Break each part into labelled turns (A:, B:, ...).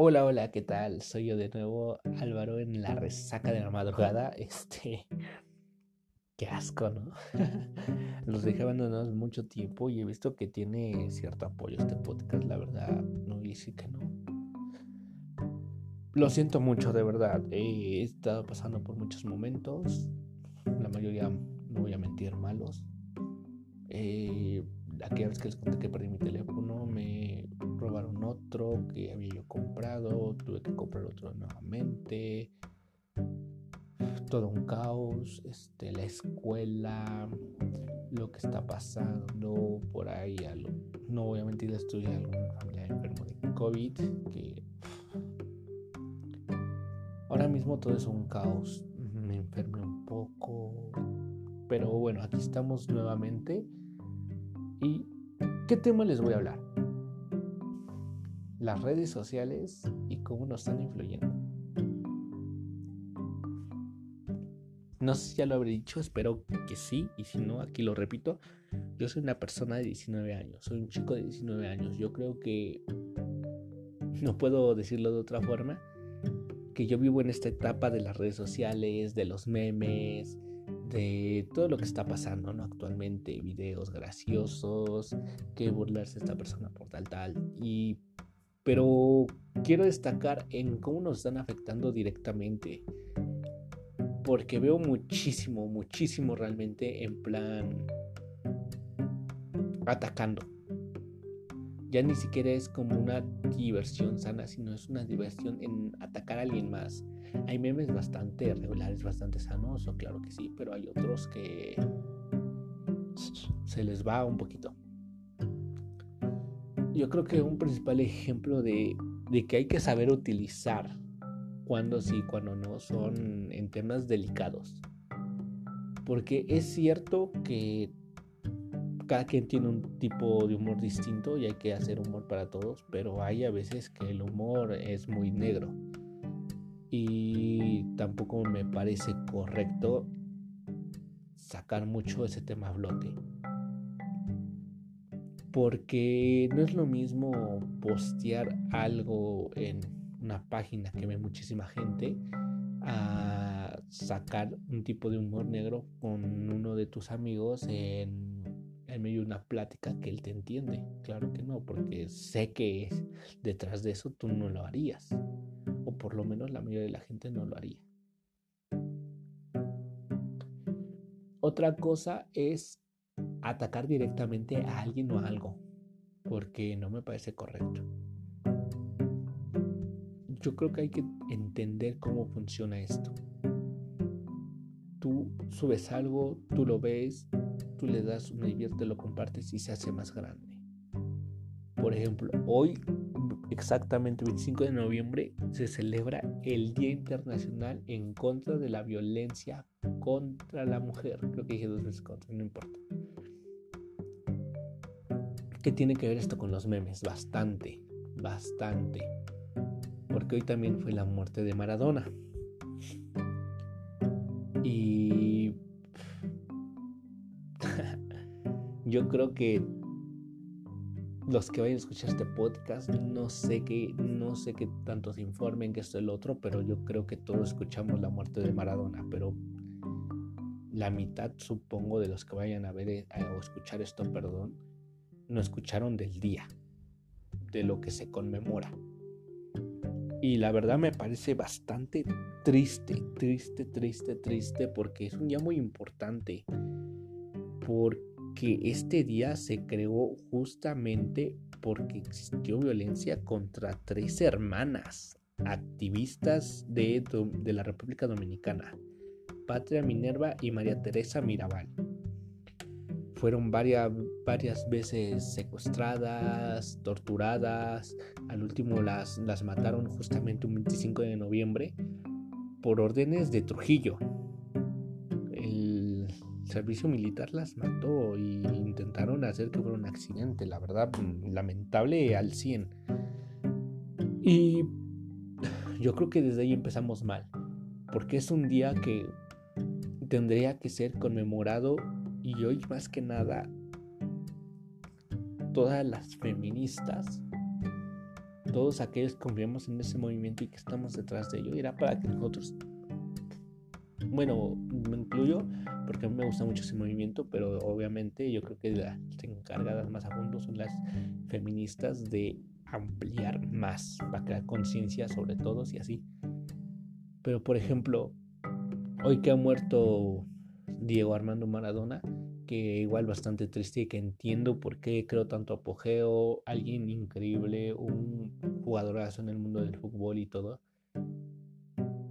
A: Hola, hola, ¿qué tal? Soy yo de nuevo, Álvaro, en la resaca de la madrugada. Este. Qué asco, ¿no? Los dejé abandonados mucho tiempo y he visto que tiene cierto apoyo este podcast. La verdad, no dice que no. Lo siento mucho, de verdad. He estado pasando por muchos momentos. La mayoría, no voy a mentir, malos. Eh, aquella vez que les conté que perdí mi teléfono, me robaron otro que había yo comprado, tuve que comprar otro nuevamente. Todo un caos, este, la escuela, lo que está pasando por ahí. no voy a mentir, estoy algún familiar enfermo de COVID. Que ahora mismo todo es un caos. Me enfermé un poco. Pero bueno, aquí estamos nuevamente ¿Y qué tema les voy a hablar? Las redes sociales y cómo nos están influyendo. No sé si ya lo habré dicho, espero que sí, y si no, aquí lo repito. Yo soy una persona de 19 años, soy un chico de 19 años. Yo creo que no puedo decirlo de otra forma, que yo vivo en esta etapa de las redes sociales, de los memes, de todo lo que está pasando ¿no? actualmente, videos graciosos, que burlarse esta persona por tal tal. Y pero quiero destacar en cómo nos están afectando directamente. Porque veo muchísimo, muchísimo realmente en plan atacando ya ni siquiera es como una diversión sana, sino es una diversión en atacar a alguien más. Hay memes bastante regulares, bastante sanos, o claro que sí, pero hay otros que se les va un poquito. Yo creo que un principal ejemplo de, de que hay que saber utilizar cuando sí, cuando no, son en temas delicados. Porque es cierto que cada quien tiene un tipo de humor distinto y hay que hacer humor para todos, pero hay a veces que el humor es muy negro. Y tampoco me parece correcto sacar mucho ese tema a. Porque no es lo mismo postear algo en una página que ve muchísima gente a sacar un tipo de humor negro con uno de tus amigos en en medio una plática que él te entiende. Claro que no, porque sé que detrás de eso tú no lo harías. O por lo menos la mayoría de la gente no lo haría. Otra cosa es atacar directamente a alguien o a algo, porque no me parece correcto. Yo creo que hay que entender cómo funciona esto. Tú subes algo, tú lo ves, tú le das un divierte, lo compartes y se hace más grande. Por ejemplo, hoy, exactamente 25 de noviembre, se celebra el Día Internacional en contra de la violencia contra la mujer. Creo que dije dos veces contra, no importa. ¿Qué tiene que ver esto con los memes? Bastante, bastante. Porque hoy también fue la muerte de Maradona. Y yo creo que los que vayan a escuchar este podcast, no sé qué, no sé qué tanto se informen que esto es el otro, pero yo creo que todos escuchamos la muerte de Maradona, pero la mitad, supongo, de los que vayan a ver eh, o escuchar esto, perdón, no escucharon del día, de lo que se conmemora. Y la verdad me parece bastante triste, triste, triste, triste, porque es un día muy importante. Porque que este día se creó justamente porque existió violencia contra tres hermanas activistas de, la República Dominicana, Patria Minerva y María Teresa Mirabal. Fueron varias, varias veces secuestradas, torturadas, al último las, las mataron justamente un 25 de noviembre por órdenes de Trujillo, servicio militar las mató y intentaron hacer que fuera un accidente, la verdad, mm, lamentable al 100. Y yo creo que desde ahí empezamos mal, porque es un día que tendría que ser conmemorado y hoy más que nada todas las feministas todos aquellos que confiamos en ese movimiento y que estamos detrás de ello, era para que nosotros, bueno, me incluyo porque a mí me gusta mucho ese movimiento, pero obviamente yo creo que las encargadas más a fondo son las feministas de ampliar más, para crear conciencia sobre todos y así. Pero por ejemplo, hoy que ha muerto Diego Armando Maradona, que igual bastante triste y que entiendo por qué creo tanto apogeo, alguien increíble, un jugadorazo en el mundo del fútbol y todo,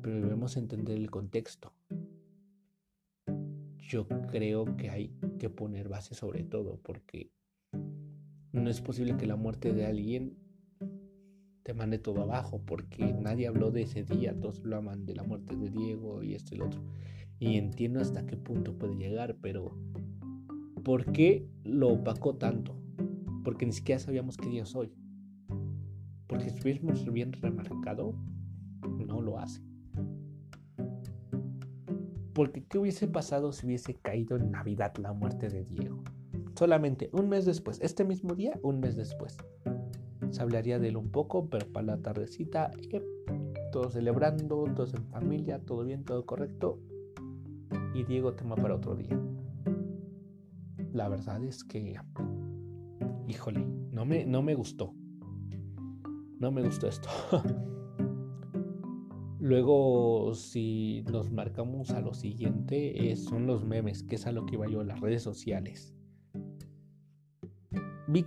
A: pero debemos entender el contexto. Yo creo que hay que poner base sobre todo, porque no es posible que la muerte de alguien te mande todo abajo, porque nadie habló de ese día, todos hablaban de la muerte de Diego y esto y lo otro. Y entiendo hasta qué punto puede llegar, pero ¿Por qué lo opacó tanto? Porque ni siquiera sabíamos qué día es hoy. Porque si estuviésemos bien remarcado, no lo hace. Porque ¿qué hubiese pasado si hubiese caído en Navidad la muerte de Diego? Solamente un mes después, este mismo día, un mes después. Se hablaría de él un poco, pero para la tardecita, eh, todos celebrando, todos en familia, todo bien, todo correcto. Y Diego tema para otro día la verdad es que, híjole, no me, no me gustó. No me gustó esto. Luego, si nos marcamos a lo siguiente, son los memes, que es a lo que iba yo, las redes sociales. Vi,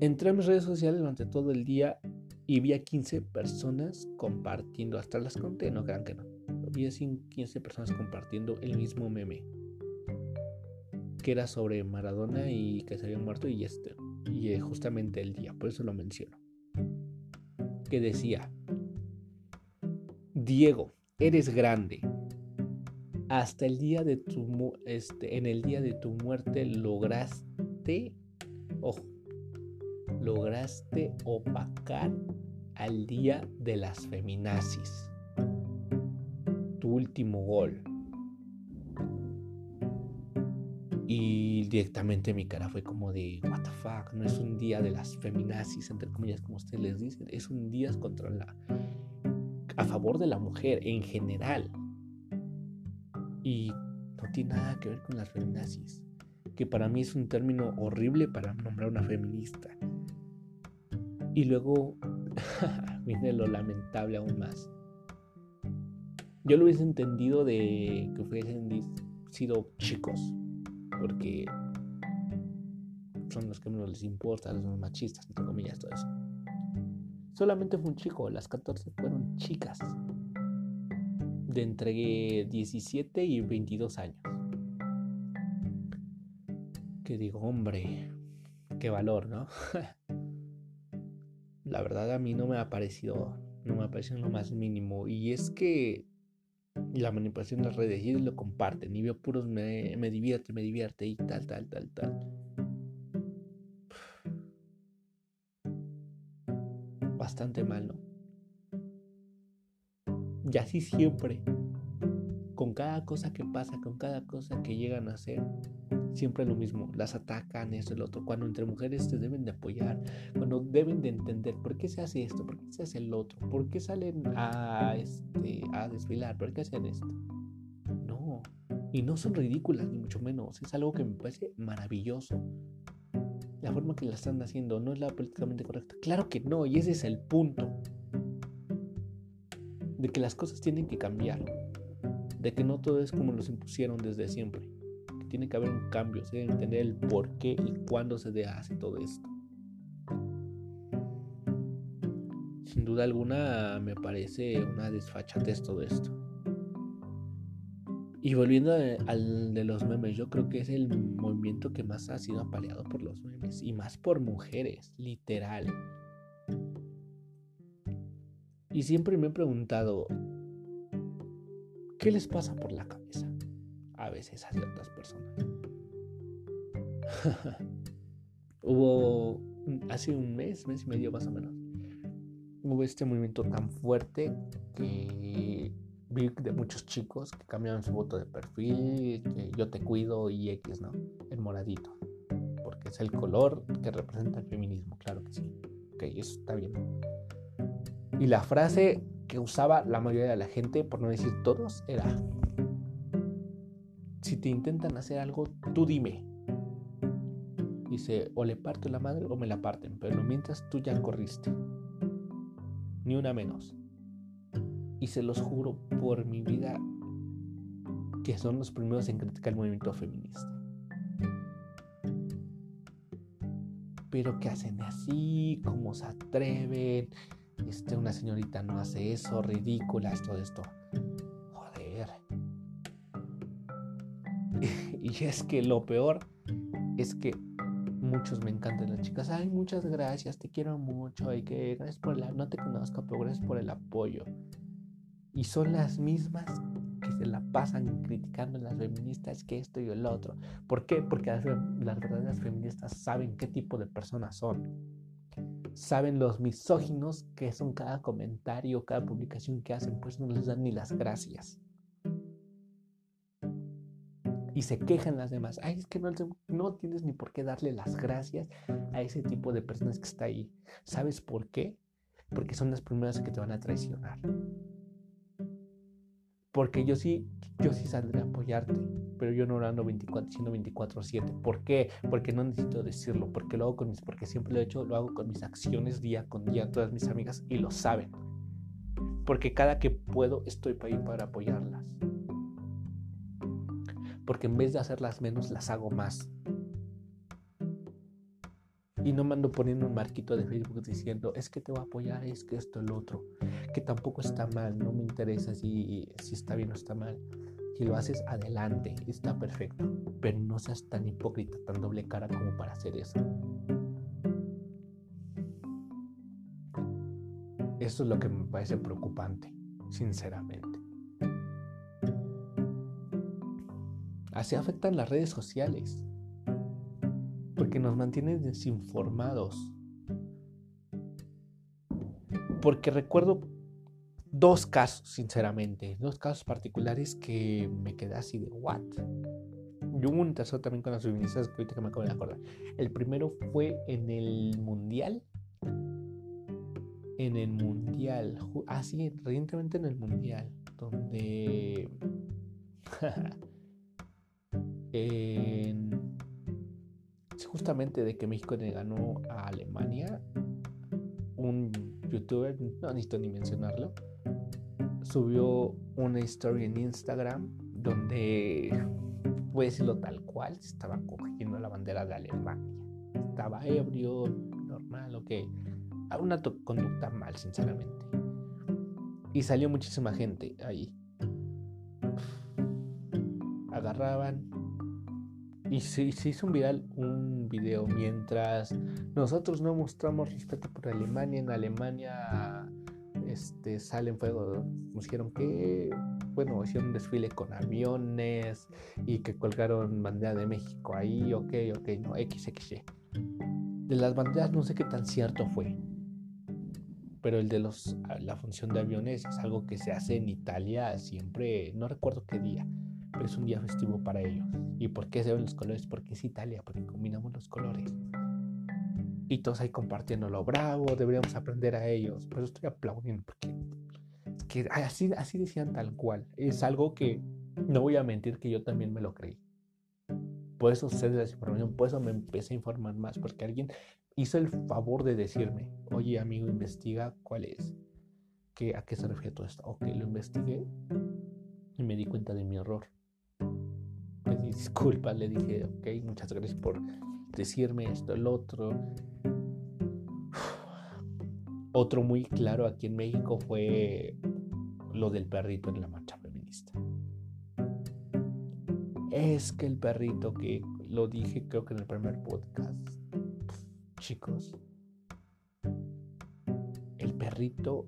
A: entré a mis redes sociales durante todo el día y vi a 15 personas compartiendo, hasta las conté, no crean que no. Vi a 15 personas compartiendo el mismo meme que era sobre Maradona y que se había muerto y este y eh, justamente el día, por eso lo menciono. Que decía, Diego, eres grande. Hasta el día de tu este, en el día de tu muerte lograste, ojo, lograste opacar al día de las feminazis. Tu último gol Y directamente mi cara fue como de, what the fuck, no es un día de las feminazis, entre comillas, como ustedes les dicen, es un día contra la, a favor de la mujer en general. Y no tiene nada que ver con las feminazis, que para mí es un término horrible para nombrar una feminista. Y luego viene lo lamentable aún más. Yo lo hubiese entendido de que hubiesen sido chicos, porque son los que menos les importa, los machistas, entre comillas, todo eso. Solamente fue un chico, las 14 fueron chicas de entre 17 y 22 años. Que digo, hombre, qué valor, ¿no? La verdad a mí no me ha parecido, no me ha parecido lo más mínimo. Y es que la manipulación de las redes ellos lo comparten y veo puros me, me divierte, me divierte y tal, tal, tal, tal. Bastante mal, ¿no? Y así siempre, con cada cosa que pasa, con cada cosa que llegan a hacer, siempre lo mismo, las atacan, esto, el otro. Cuando entre mujeres se deben de apoyar, cuando deben de entender por qué se hace esto, por qué se hace el otro, por qué salen a, este, a desfilar, por qué hacen esto. No, y no son ridículas, ni mucho menos. Es algo que me parece maravilloso. La forma que la están haciendo no es la políticamente correcta. Claro que no, y ese es el punto. De que las cosas tienen que cambiar. De que no todo es como nos impusieron desde siempre tiene que haber un cambio, se debe entender el por qué y cuándo se hace todo esto. Sin duda alguna me parece una desfachatez todo esto. Y volviendo al de los memes, yo creo que es el movimiento que más ha sido apaleado por los memes y más por mujeres, literal. Y siempre me he preguntado, ¿qué les pasa por la cabeza? a veces a ciertas personas. hubo hace un mes, mes y medio más o menos, hubo este movimiento tan fuerte que vi de muchos chicos que cambiaron su voto de perfil, que yo te cuido y X, ¿no? El moradito. Porque es el color que representa el feminismo, claro que sí. Ok, eso está bien. Y la frase que usaba la mayoría de la gente, por no decir todos, era, si te intentan hacer algo, tú dime. Dice, o le parto la madre o me la parten, pero mientras tú ya corriste. Ni una menos. Y se los juro por mi vida que son los primeros en criticar el movimiento feminista. Pero que hacen así, cómo se atreven. Este, una señorita no hace eso, ridícula, todo esto. Joder. y es que lo peor es que muchos me encantan las chicas. Ay, muchas gracias, te quiero mucho. Ay, que gracias por la. No te conozco, pero gracias por el apoyo. Y son las mismas que se la pasan criticando a las feministas que esto y el otro. ¿Por qué? Porque las, las verdaderas feministas saben qué tipo de personas son. Saben los misóginos que son cada comentario, cada publicación que hacen, pues no les dan ni las gracias y se quejan las demás. Ay, es que no, no tienes ni por qué darle las gracias a ese tipo de personas que está ahí. ¿Sabes por qué? Porque son las primeras que te van a traicionar. Porque yo sí, yo sí saldré a apoyarte, pero yo no ando 24, siendo 24/7. ¿Por qué? Porque no necesito decirlo, porque lo hago con mis, porque siempre lo he hecho, lo hago con mis acciones día con día, todas mis amigas y lo saben. Porque cada que puedo estoy para ir para apoyarlas porque en vez de hacerlas menos, las hago más. Y no me ando poniendo un marquito de Facebook diciendo, es que te voy a apoyar, es que esto, el otro, que tampoco está mal, no me interesa si, si está bien o está mal. Si lo haces adelante, está perfecto, pero no seas tan hipócrita, tan doble cara como para hacer eso. Eso es lo que me parece preocupante, sinceramente. Así afectan las redes sociales, porque nos mantienen desinformados. Porque recuerdo dos casos, sinceramente, dos casos particulares que me quedé así de what. Y hubo un tercero también con las feministas que ahorita que me acabo de acordar. El primero fue en el Mundial. En el Mundial. Ah, recientemente en el Mundial. Donde. justamente de que México le ganó a Alemania, un youtuber, no necesito ni mencionarlo, subió una historia en Instagram donde, puede decirlo tal cual, estaba cogiendo la bandera de Alemania. Estaba ebrio, normal, ok. Una conducta mal, sinceramente. Y salió muchísima gente ahí. Agarraban, y se, hizo un viral un video mientras nosotros no mostramos respeto por Alemania. En Alemania este, salen fuego. Nos dijeron que, bueno, hicieron un desfile con aviones y que colgaron bandera de México ahí. Ok, ok, no, XXY. De las banderas no sé qué tan cierto fue. Pero el de los, la función de aviones es algo que se hace en Italia siempre, no recuerdo qué día es un día festivo para ellos. ¿Y por qué se ven los colores? Porque es Italia, porque combinamos los colores. Y todos ahí compartiendo lo bravo, deberíamos aprender a ellos. Por eso estoy aplaudiendo, porque que así, así decían tal cual. Es algo que no voy a mentir que yo también me lo creí. Por eso sé de la información, por eso me empecé a informar más, porque alguien hizo el favor de decirme, oye amigo, investiga cuál es, que, a qué se refiere todo esto. Ok, lo investigué y me di cuenta de mi error pedí disculpas, le dije, ok, muchas gracias por decirme esto, el otro. Otro muy claro aquí en México fue lo del perrito en la marcha feminista. Es que el perrito que lo dije creo que en el primer podcast, chicos, el perrito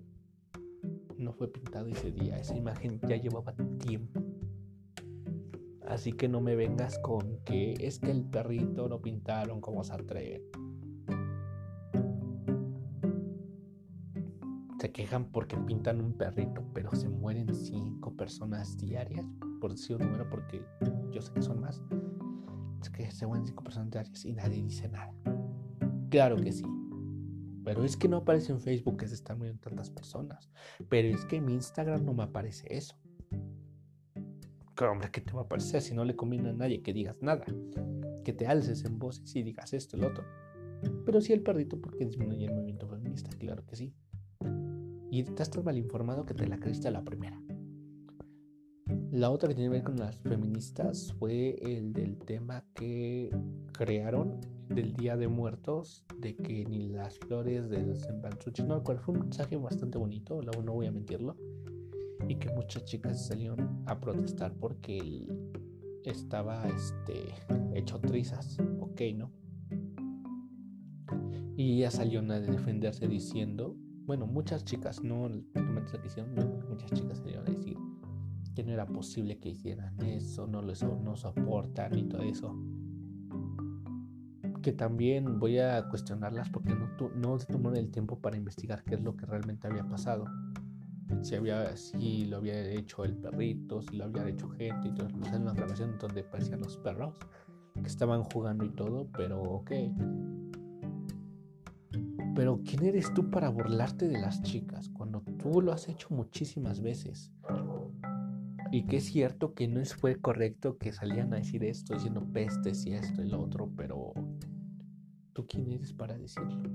A: no fue pintado ese día, esa imagen ya llevaba tiempo Así que no me vengas con que es que el perrito lo pintaron como se atreven. Se quejan porque pintan un perrito, pero se mueren cinco personas diarias, por decir un número, porque yo sé que son más. Es que se mueren cinco personas diarias y nadie dice nada. Claro que sí. Pero es que no aparece en Facebook que se están muriendo tantas personas. Pero es que en mi Instagram no me aparece eso. ¿Qué hombre, ¿qué te va a aparecer si no le conviene a nadie que digas nada? Que te alces en voz y digas esto, el otro. Pero sí el perrito porque disminuye el movimiento feminista, claro que sí. Y estás tan mal informado que te la creíste a la primera. La otra que tiene que ver con las feministas fue el del tema que crearon del Día de Muertos, de que ni las flores de cempasúchil, no fue un mensaje bastante bonito, no voy a mentirlo, y que muchas chicas salieron a protestar porque él estaba este, hecho trizas, ok, ¿no? Y ella salió a defenderse diciendo, bueno, muchas chicas, no la que hicieron, muchas chicas salieron a decir que no era posible que hicieran eso, no lo no soportan y todo eso. Que también voy a cuestionarlas porque no, no se tomaron el tiempo para investigar qué es lo que realmente había pasado. Si, había, si lo había hecho el perrito, si lo había hecho gente y todo. En una grabación donde parecían los perros que estaban jugando y todo, pero ok. Pero ¿quién eres tú para burlarte de las chicas cuando tú lo has hecho muchísimas veces? Y que es cierto que no fue correcto que salían a decir esto, diciendo pestes y esto y lo otro, pero ¿tú quién eres para decirlo?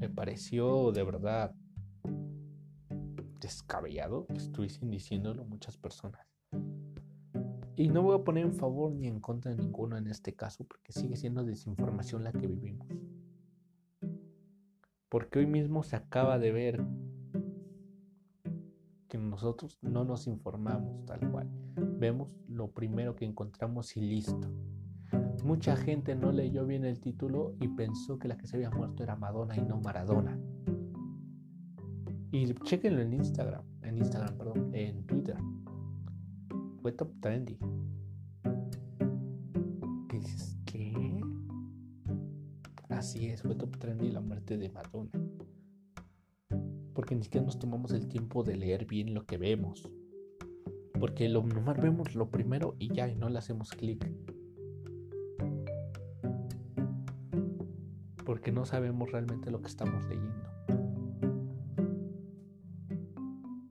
A: Me pareció de verdad descabellado que estuviesen diciéndolo muchas personas. Y no voy a poner en favor ni en contra de ninguno en este caso, porque sigue siendo desinformación la que vivimos. Porque hoy mismo se acaba de ver que nosotros no nos informamos tal cual. Vemos lo primero que encontramos y listo. Mucha gente no leyó bien el título y pensó que la que se había muerto era Madonna y no Maradona. Y chequenlo en Instagram, en Instagram, perdón, en Twitter. Fue top trendy. ¿Qué dices? ¿Qué? Así es, fue top trendy la muerte de Madonna porque ni siquiera nos tomamos el tiempo de leer bien lo que vemos. Porque lo nomás vemos lo primero y ya, y no le hacemos clic. Porque no sabemos realmente lo que estamos leyendo.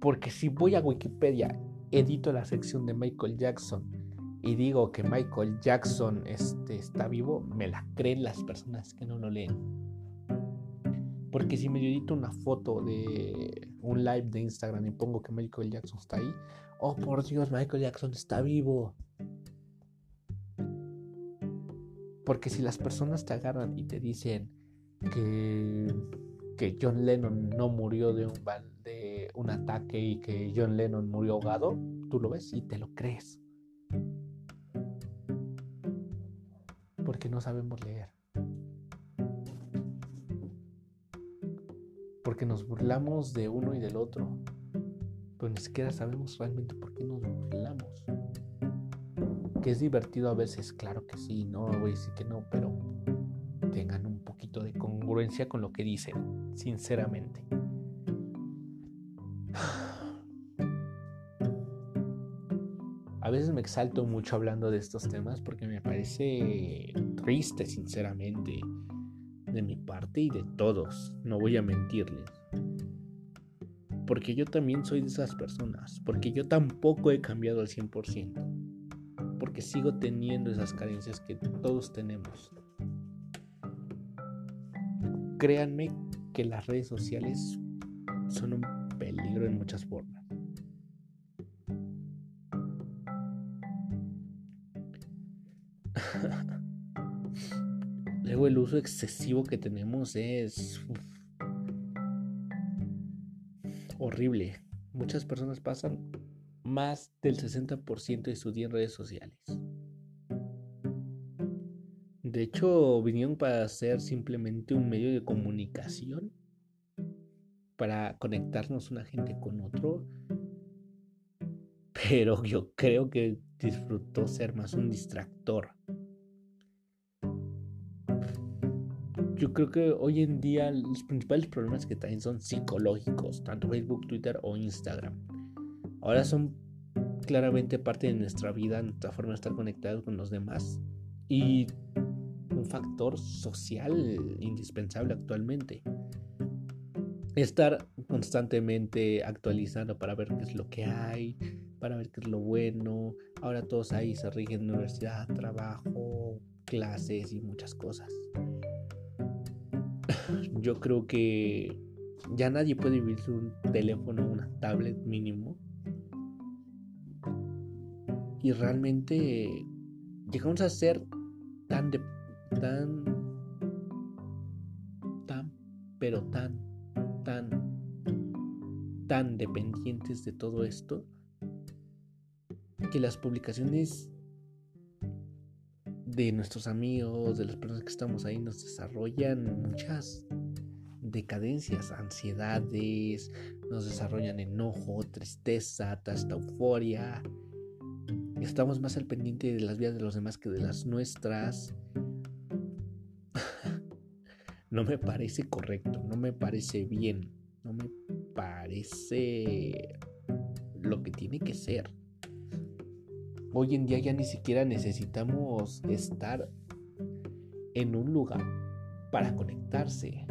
A: Porque si voy a Wikipedia, edito la sección de Michael Jackson y digo que Michael Jackson este, está vivo, me la creen las personas que no lo leen. Porque si me edito una foto de un live de Instagram y pongo que Michael Jackson está ahí, oh por Dios, Michael Jackson está vivo. Porque si las personas te agarran y te dicen que, John Lennon no murió de un, un ataque y que John Lennon murió ahogado, tú lo ves y te lo crees. Porque no sabemos leer. porque nos burlamos de uno y del otro, pero ni siquiera sabemos realmente por qué nos burlamos. Que es divertido a veces, claro que sí, no voy a decir que no, pero tengan un poquito de congruencia con lo que dicen, sinceramente. Veces me exalto mucho hablando de estos temas porque me parece triste, sinceramente de mi parte y de todos, no voy a mentirles. Porque yo también soy de esas personas, porque yo tampoco he cambiado al 100%, porque sigo teniendo esas carencias que todos tenemos. Créanme que las redes sociales son un peligro en muchas formas. El uso excesivo que tenemos es horrible. Muchas personas pasan más del 60% de su día en redes sociales. De hecho, vinieron para ser simplemente un medio de comunicación, para conectarnos una gente con otro. Pero yo creo que disfrutó ser más un distractor. Yo creo que hoy en día los principales problemas que traen son psicológicos, tanto Facebook, Twitter o Instagram. Ahora son claramente parte de nuestra vida, nuestra forma de estar conectados con los demás. Y un factor social indispensable actualmente. Estar constantemente actualizando para ver qué es lo que hay, para ver qué es lo bueno. Ahora todos ahí se rigen universidad, trabajo, clases y muchas cosas. Yo creo que ya nadie puede vivir sin un teléfono, una tablet mínimo. Y realmente llegamos a ser tan de, tan tan pero tan tan tan dependientes de todo esto que las publicaciones de nuestros amigos, de las personas que estamos ahí, nos desarrollan muchas decadencias, ansiedades, nos desarrollan enojo, tristeza, hasta euforia. Estamos más al pendiente de las vidas de los demás que de las nuestras. no me parece correcto, no me parece bien, no me parece lo que tiene que ser. Hoy en día ya ni siquiera necesitamos estar en un lugar para conectarse.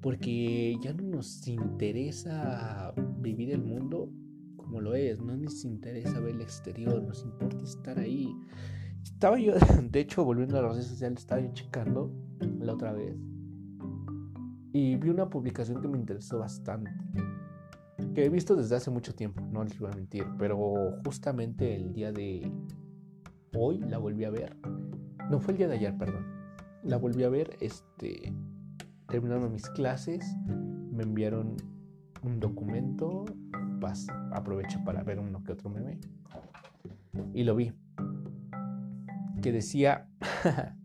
A: Porque ya no nos interesa vivir el mundo como lo es, no nos interesa ver el exterior, nos importa estar ahí. Estaba yo, de hecho, volviendo a las redes sociales, estaba yo checando la otra vez y vi una publicación que me interesó bastante que he visto desde hace mucho tiempo, no les voy a mentir, pero justamente el día de hoy la volví a ver. No fue el día de ayer, perdón. La volví a ver, este, terminando mis clases, me enviaron un documento, pues, aprovecho para ver uno que otro meme, y lo vi, que decía,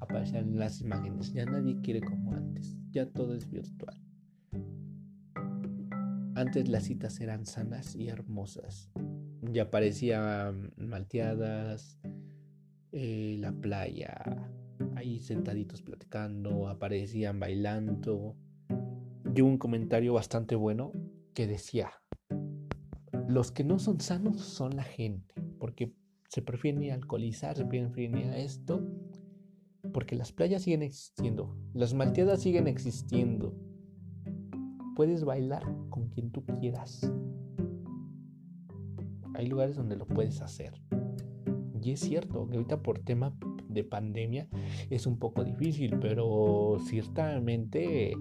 A: aparecían las imágenes, ya nadie quiere como antes, ya todo es virtual. Antes las citas eran sanas y hermosas. Ya parecían malteadas, eh, la playa, ahí sentaditos platicando, aparecían bailando. Y un comentario bastante bueno que decía, los que no son sanos son la gente, porque se prefieren alcoholizar, se prefieren a esto, porque las playas siguen existiendo, las malteadas siguen existiendo, puedes bailar con quien tú quieras. Hay lugares donde lo puedes hacer. Y es cierto que ahorita por tema de pandemia es un poco difícil, pero ciertamente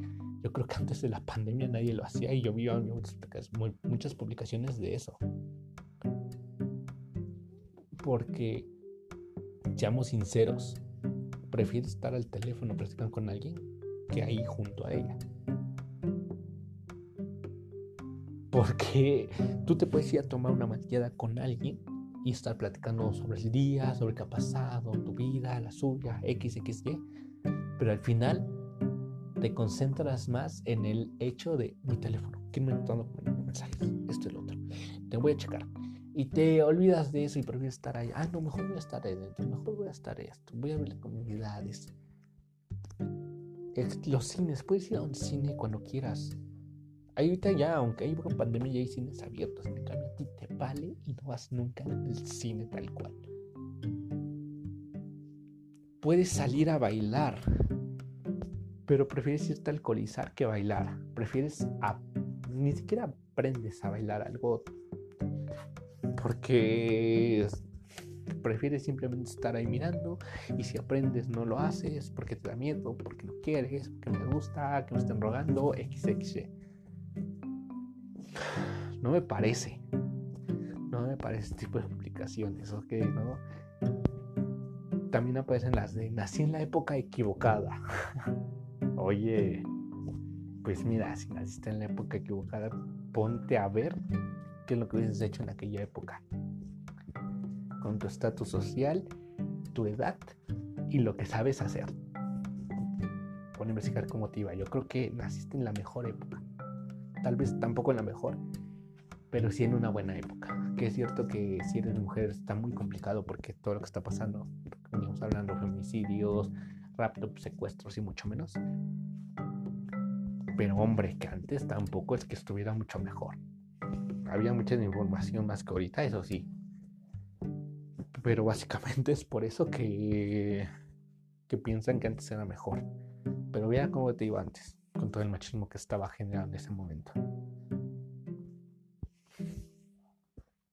A: yo creo que antes de la pandemia nadie lo hacía y yo vi muchas publicaciones de eso. Porque, seamos sinceros, prefieres estar al teléfono platicando con alguien que ahí junto a ella. Porque tú te puedes ir a tomar una malteada con alguien y estar platicando sobre el día, sobre qué ha pasado, tu vida, la suya, X, X, Y. Pero al final te concentras más en el hecho de mi teléfono. ¿Quién me está dando mensajes? Esto y lo otro. Te voy a checar. Y te olvidas de eso y prefieres estar ahí. Ah, no, mejor voy a estar dentro. Mejor voy a estar esto. Voy a ver comunidades. Los cines. Puedes ir a un cine cuando quieras ahorita ya, aunque hay una pandemia, ya hay cines abiertos. En cambio, a ti te vale y no vas nunca al cine tal cual. Puedes salir a bailar, pero prefieres irte a alcoholizar que bailar. Prefieres ni siquiera aprendes a bailar algo porque prefieres simplemente estar ahí mirando y si aprendes no lo haces porque te da miedo, porque no quieres, porque me gusta, que me estén rogando, xx no me parece. No me parece este tipo de aplicaciones, ¿ok? ¿no? También aparecen las de nací en la época equivocada. Oye, pues mira, si naciste en la época equivocada, ponte a ver qué es lo que hubieses hecho en aquella época. Con tu estatus social, tu edad y lo que sabes hacer. Pon a investigar cómo te iba. Yo creo que naciste en la mejor época. Tal vez tampoco en la mejor, pero sí en una buena época. Que es cierto que si eres mujer está muy complicado porque todo lo que está pasando, veníamos hablando de homicidios, raptos, secuestros y mucho menos. Pero hombre, que antes tampoco es que estuviera mucho mejor. Había mucha información más que ahorita, eso sí. Pero básicamente es por eso que que piensan que antes era mejor. Pero vea cómo te iba antes, con todo el machismo que estaba generando en ese momento.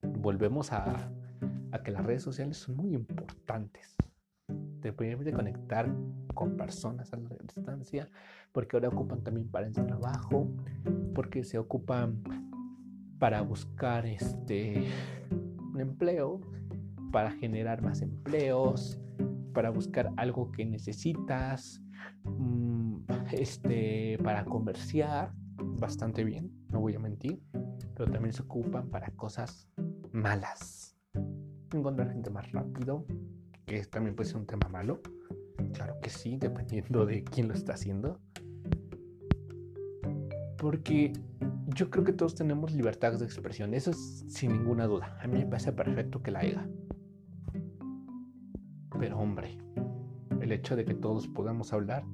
A: Volvemos a, a que las redes sociales son muy importantes. Te permite conectar con personas a la distancia, porque ahora ocupan también para el trabajo, porque se ocupan para buscar este un empleo, para generar más empleos, para buscar algo que necesitas, mm, este, para comerciar, bastante bien, no voy a mentir, pero también se ocupan para cosas malas. Encontrar gente más rápido, que también puede ser un tema malo, claro que sí, dependiendo de quién lo está haciendo. Porque yo creo que todos tenemos libertad de expresión, eso es sin ninguna duda. A mí me parece perfecto que la haga. El hecho de que todos podamos hablar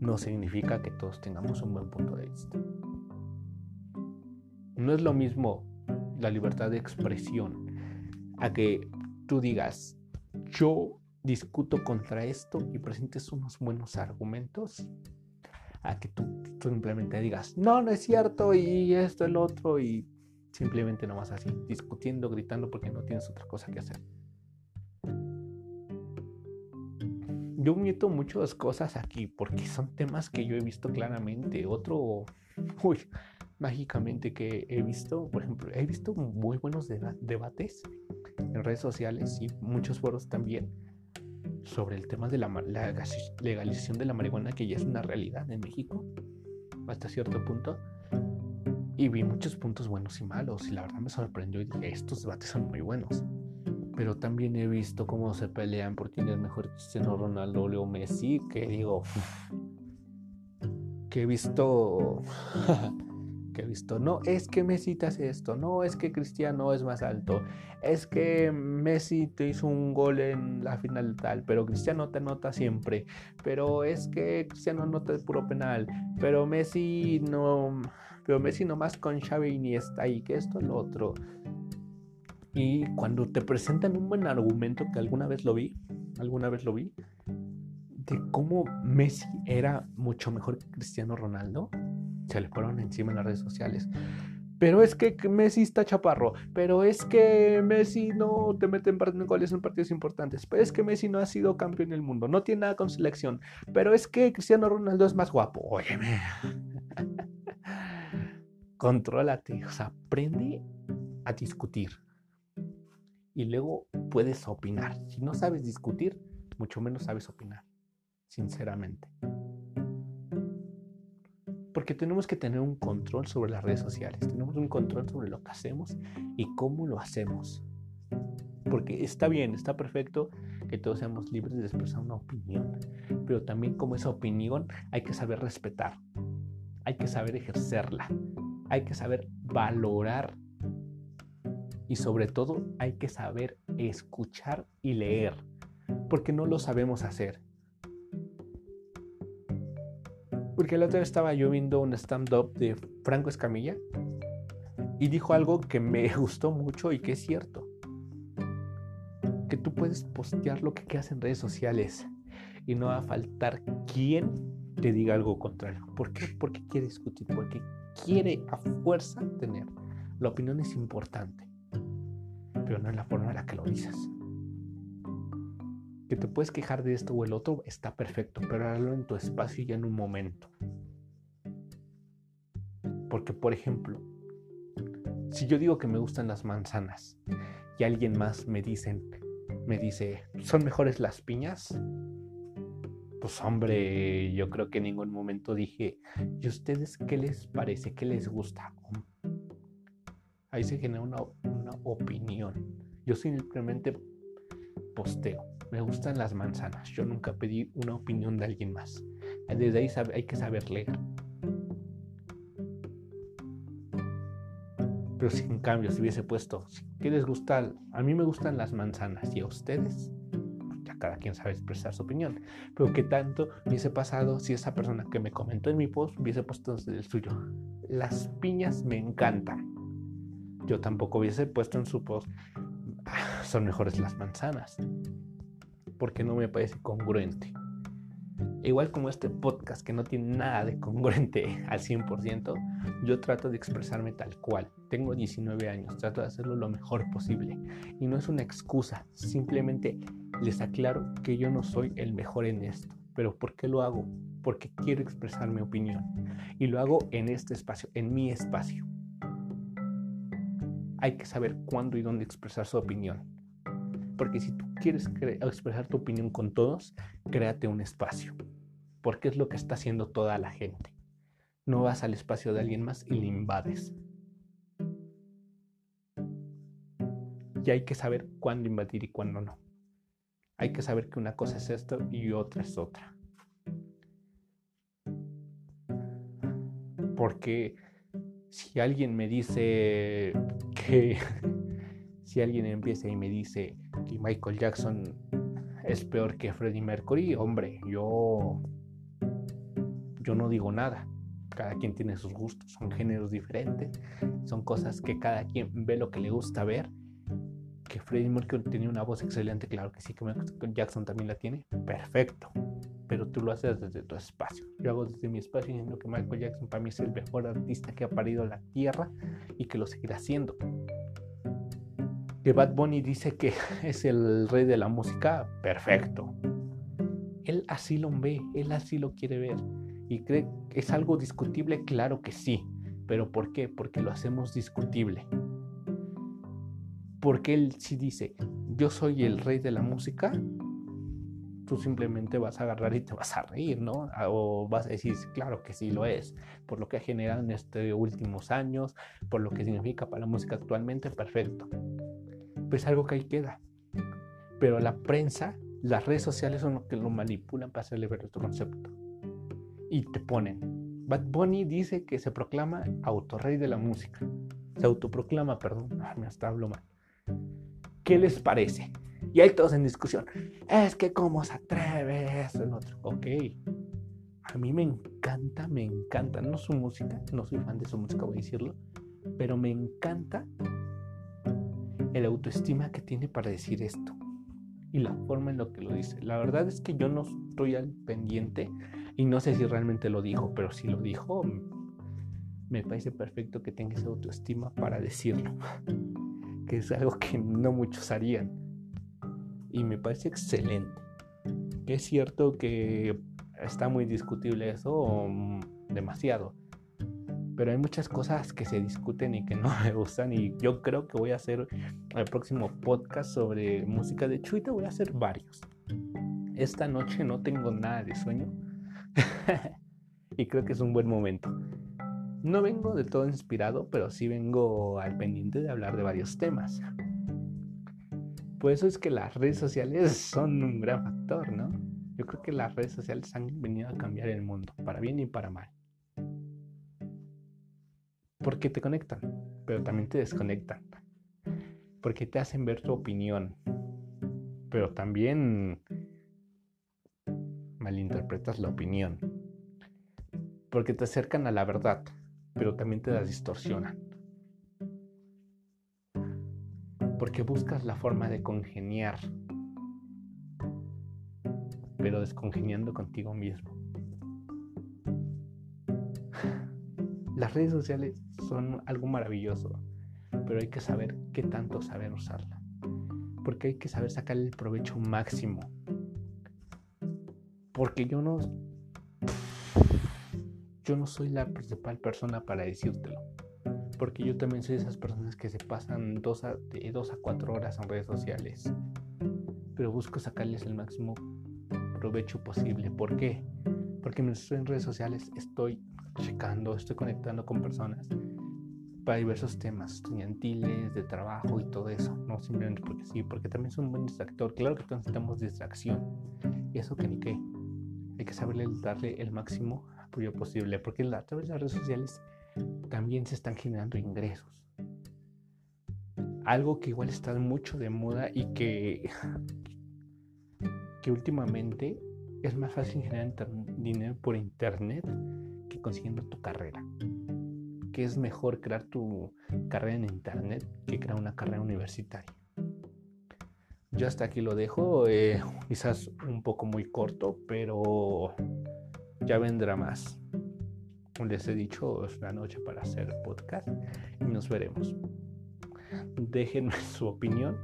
A: no significa que todos tengamos un buen punto de vista. No es lo mismo la libertad de expresión a que tú digas, yo discuto contra esto y presentes unos buenos argumentos, a que tú, simplemente digas, no, no es cierto y esto, el otro y simplemente no vas así, discutiendo, gritando porque no tienes otra cosa que hacer. Yo meto muchas cosas aquí porque son temas que yo he visto claramente. Otro, uy, mágicamente que he visto, por ejemplo, he visto muy buenos debates en redes sociales y muchos foros también sobre el tema de la, la, legalización de la marihuana que ya es una realidad en México hasta cierto punto. Y vi muchos puntos buenos y malos y la verdad me sorprendió y dije, estos debates son muy buenos pero también he visto cómo se pelean por quién mejor Cristiano Ronaldo o Messi, que digo, que he visto, que he visto, no, es que Messi te hace esto, no, es que Cristiano es más alto, es que Messi te hizo un gol en la final tal, pero Cristiano te anota siempre, pero es que Cristiano anota de puro penal, pero Messi no, pero Messi nomás con Xavi y está ahí, que esto, lo otro. Y cuando te presentan un buen argumento, que alguna vez lo vi, alguna vez lo vi, de cómo Messi era mucho mejor que Cristiano Ronaldo, se le fueron encima en las redes sociales. Pero es que Messi está chaparro. Pero es que Messi no te mete en goles en partidos importantes. Pero es que Messi no ha sido campeón del mundo. No tiene nada con selección. Pero es que Cristiano Ronaldo es más guapo. Óyeme. Contrólate. O sea, aprende a discutir y luego puedes opinar. Si no sabes discutir, mucho menos sabes opinar, sinceramente. Porque tenemos que tener un control sobre las redes sociales, tenemos un control sobre lo que hacemos y cómo lo hacemos. Porque está bien, está perfecto que todos seamos libres de expresar una opinión, pero también como esa opinión hay que saber respetar, hay que saber ejercerla, hay que saber valorar y sobre todo hay que saber escuchar y leer, porque no lo sabemos hacer. Porque el otro día estaba yo viendo un stand-up de Franco Escamilla y dijo algo que me gustó mucho y que es cierto. Que tú puedes postear lo que quieras en redes sociales y no va a faltar quien te diga algo contrario. ¿Por qué? Porque quiere discutir, porque quiere a fuerza tener. La opinión es importante pero no en la forma en la que lo dices. Que te puedes quejar de esto o el otro está perfecto, pero hazlo en tu espacio y en un momento. Porque, por ejemplo, si yo digo que me gustan las manzanas y alguien más me dicen, me dice, ¿son mejores las piñas? Pues hombre, yo creo que en ningún momento dije, ¿y ustedes qué les parece? ¿Qué les gusta? Ahí se genera una, opinión. Yo simplemente posteo. Me gustan las manzanas. Yo nunca pedí una opinión de alguien más. Desde ahí hay que saber leer. Pero si en cambio si hubiese puesto, ¿qué les gusta? A mí me gustan las manzanas y a ustedes, ya cada quien sabe expresar su opinión. Pero ¿qué tanto hubiese pasado si esa persona que me comentó en mi post hubiese puesto el suyo? Las piñas me encantan yo tampoco hubiese puesto en su post, ah, son mejores las manzanas, porque no me parece congruente. Igual como este podcast que no tiene nada de congruente al 100%, yo trato de expresarme tal cual. Tengo 19 años, trato de hacerlo lo mejor posible. Y no es una excusa, simplemente les aclaro que yo no soy el mejor en esto. Pero ¿por qué lo hago? Porque quiero expresar mi opinión. Y lo hago en este espacio, en mi espacio. Hay que saber cuándo y dónde expresar su opinión. Porque si tú quieres expresar tu opinión con todos, créate un espacio porque es lo que está haciendo toda la gente. No vas al espacio de alguien más y le invades. Y hay que saber cuándo invadir y cuándo no. Hay que saber que una cosa es esto y otra es otra. Porque si alguien me dice que si alguien empieza y me dice que Michael Jackson es peor que Freddie Mercury, hombre, yo yo no digo nada. Cada quien tiene sus gustos, son géneros diferentes, son cosas que cada quien ve lo que le gusta ver. Que Freddie Mercury tenía una voz excelente, claro que sí, que Jackson también la tiene, perfecto. Pero tú lo haces desde tu espacio. Yo hago desde mi espacio diciendo que Michael Jackson para mí es el mejor artista que ha parido la tierra y que lo seguirá haciendo. Que Bad Bunny dice que es el rey de la música, perfecto. Él así lo ve, él así lo quiere ver. ¿Y cree que es algo discutible? Claro que sí. ¿Pero por qué? Porque lo hacemos discutible. Porque él sí dice, yo soy el rey de la música, tú simplemente vas a agarrar y te vas a reír, ¿no? Ah, o vas a decir, claro que sí lo es, por lo que ha generado en estos últimos años, por lo que significa para la música actualmente, perfecto. Pues algo que ahí queda. Pero la prensa, las redes sociales son los que lo manipulan para hacerle ver otro concepto y te ponen. Bad Bunny dice que se proclama autorrey de la música. Se autoproclama, perdón. me hasta hablo mal. ¿Qué les parece? Y hay todos en discusión. Es que cómo se atreve eso, el otro. Ok. A mí me encanta, me encanta. No su música, no soy fan de su música, voy a decirlo. Pero me encanta el autoestima que tiene para decir esto. Y la forma en lo que lo dice. La verdad es que yo no estoy al pendiente y no sé si realmente lo dijo, pero si lo dijo, me parece perfecto que tenga esa autoestima para decirlo. Que es algo que no muchos harían. Y me parece excelente. Es cierto que está muy discutible eso, mm, demasiado. Pero hay muchas cosas que se discuten y que no me gustan. Y yo creo que voy a hacer el próximo podcast sobre música. De ahorita voy a hacer varios. Esta noche no tengo nada de sueño y creo que es un buen momento. No vengo de todo inspirado, pero sí vengo al pendiente de hablar de varios temas. Por eso es que las redes sociales son un gran factor, ¿no? Yo creo que las redes sociales han venido a cambiar el mundo, para bien y para mal. Porque te conectan, pero también te desconectan. Porque te hacen ver tu opinión, pero también malinterpretas la opinión porque te acercan a la verdad, pero también te las distorsionan. Porque buscas la forma de congeniar, pero descongeniando contigo mismo. Las redes sociales son algo maravilloso, pero hay que saber qué tanto saber usarla. Porque hay que saber sacarle el provecho máximo. Porque yo no yo no soy la principal persona para decírtelo. Porque yo también soy de esas personas que se pasan dos a, de dos a cuatro horas en redes sociales. Pero busco sacarles el máximo provecho posible. ¿Por qué? Porque en redes sociales estoy checando, estoy conectando con personas para diversos temas estudiantiles, de trabajo y todo eso. No simplemente porque sí, porque también es un buen distractor. Claro que todos necesitamos distracción. Y eso que ni qué. Hay que saberle darle el máximo apoyo posible, porque a través de las redes sociales también se están generando ingresos. Algo que igual está mucho de moda y que, que últimamente es más fácil generar dinero por internet consiguiendo tu carrera. Que es mejor crear tu carrera en internet que crear una carrera universitaria. Yo hasta aquí lo dejo, eh, quizás un poco muy corto, pero ya vendrá más. Les he dicho, es una noche para hacer podcast y nos veremos. Déjenme su opinión.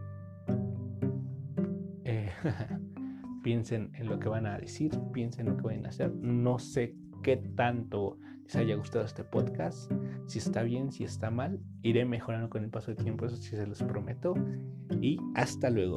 A: Eh, piensen en lo que van a decir, piensen en lo que van a hacer. No sé qué tanto les haya gustado este podcast, si está bien, si está mal. Iré mejorando con el paso del tiempo, eso sí se los prometo. Y hasta luego.